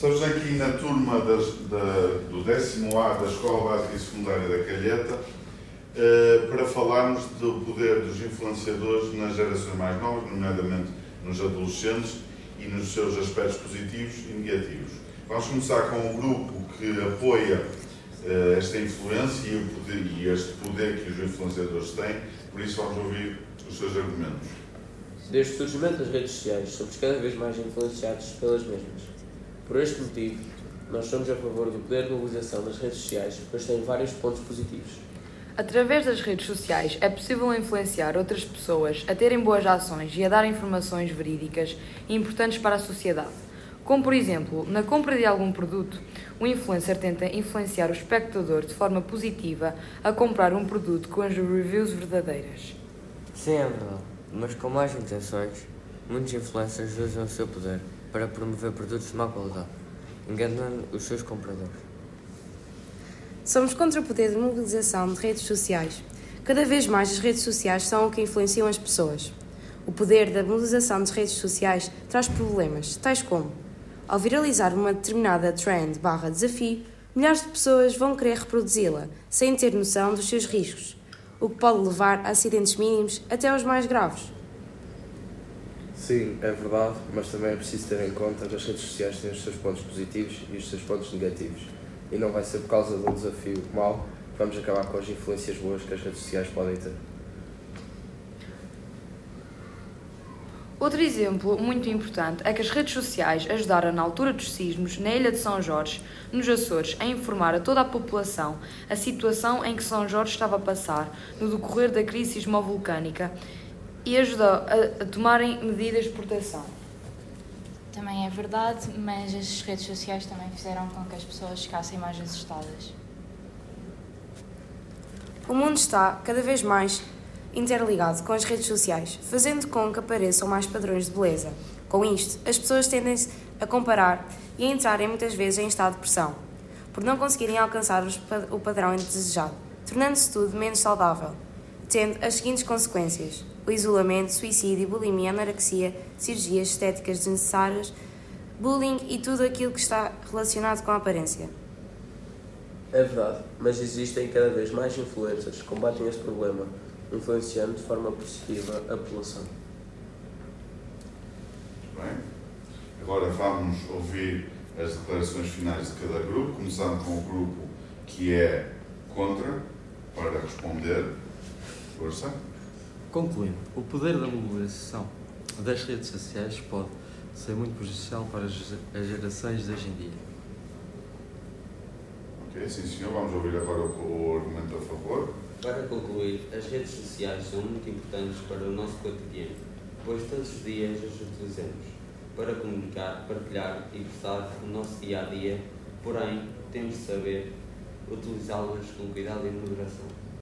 Estamos aqui na turma das, da, do décimo A da Escola Básica e Secundária da Calheta uh, para falarmos do poder dos influenciadores nas gerações mais novas, nomeadamente nos adolescentes e nos seus aspectos positivos e negativos. Vamos começar com um grupo que apoia uh, esta influência e, poder, e este poder que os influenciadores têm, por isso vamos ouvir os seus argumentos. Desde o surgimento das redes sociais, somos cada vez mais influenciados pelas mesmas. Por este motivo, nós somos a favor do poder de mobilização das redes sociais, pois têm vários pontos positivos. Através das redes sociais é possível influenciar outras pessoas a terem boas ações e a dar informações verídicas e importantes para a sociedade. Como, por exemplo, na compra de algum produto, o influencer tenta influenciar o espectador de forma positiva a comprar um produto com as reviews verdadeiras. Sim, é verdade, mas com mais intenções, muitos influencers usam o seu poder para promover produtos de má qualidade, enganando os seus compradores. Somos contra o poder de mobilização de redes sociais. Cada vez mais as redes sociais são o que influenciam as pessoas. O poder da mobilização das redes sociais traz problemas, tais como ao viralizar uma determinada trend barra desafio, milhares de pessoas vão querer reproduzi-la, sem ter noção dos seus riscos, o que pode levar a acidentes mínimos até aos mais graves. Sim, é verdade, mas também é preciso ter em conta que as redes sociais têm os seus pontos positivos e os seus pontos negativos. E não vai ser por causa de um desafio mau que vamos acabar com as influências boas que as redes sociais podem ter. Outro exemplo muito importante é que as redes sociais ajudaram na altura dos sismos na ilha de São Jorge, nos Açores, a informar a toda a população a situação em que São Jorge estava a passar no decorrer da crise sismovolcânica e ajudou a, a tomarem medidas de proteção. Também é verdade, mas as redes sociais também fizeram com que as pessoas ficassem mais assustadas. O mundo está cada vez mais interligado com as redes sociais, fazendo com que apareçam mais padrões de beleza. Com isto, as pessoas tendem-se a comparar e a entrarem muitas vezes em estado de pressão, por não conseguirem alcançar o padrão desejado, tornando-se tudo menos saudável, tendo as seguintes consequências: o isolamento, suicídio, bulimia, anorexia, cirurgias estéticas desnecessárias, bullying e tudo aquilo que está relacionado com a aparência. É verdade, mas existem cada vez mais influências que combatem este problema influenciando de forma positiva a população. Bem, agora vamos ouvir as declarações finais de cada grupo, começando com o grupo que é contra, para responder. Força. Concluindo, o poder da mobilização das redes sociais pode ser muito prejudicial para as gerações de hoje em dia. Ok, sim senhor, vamos ouvir agora o argumento a favor. Para concluir, as redes sociais são muito importantes para o nosso cotidiano, pois todos os dias as utilizamos para comunicar, partilhar e gostar do nosso dia a dia, porém temos de saber utilizá-las com cuidado e moderação.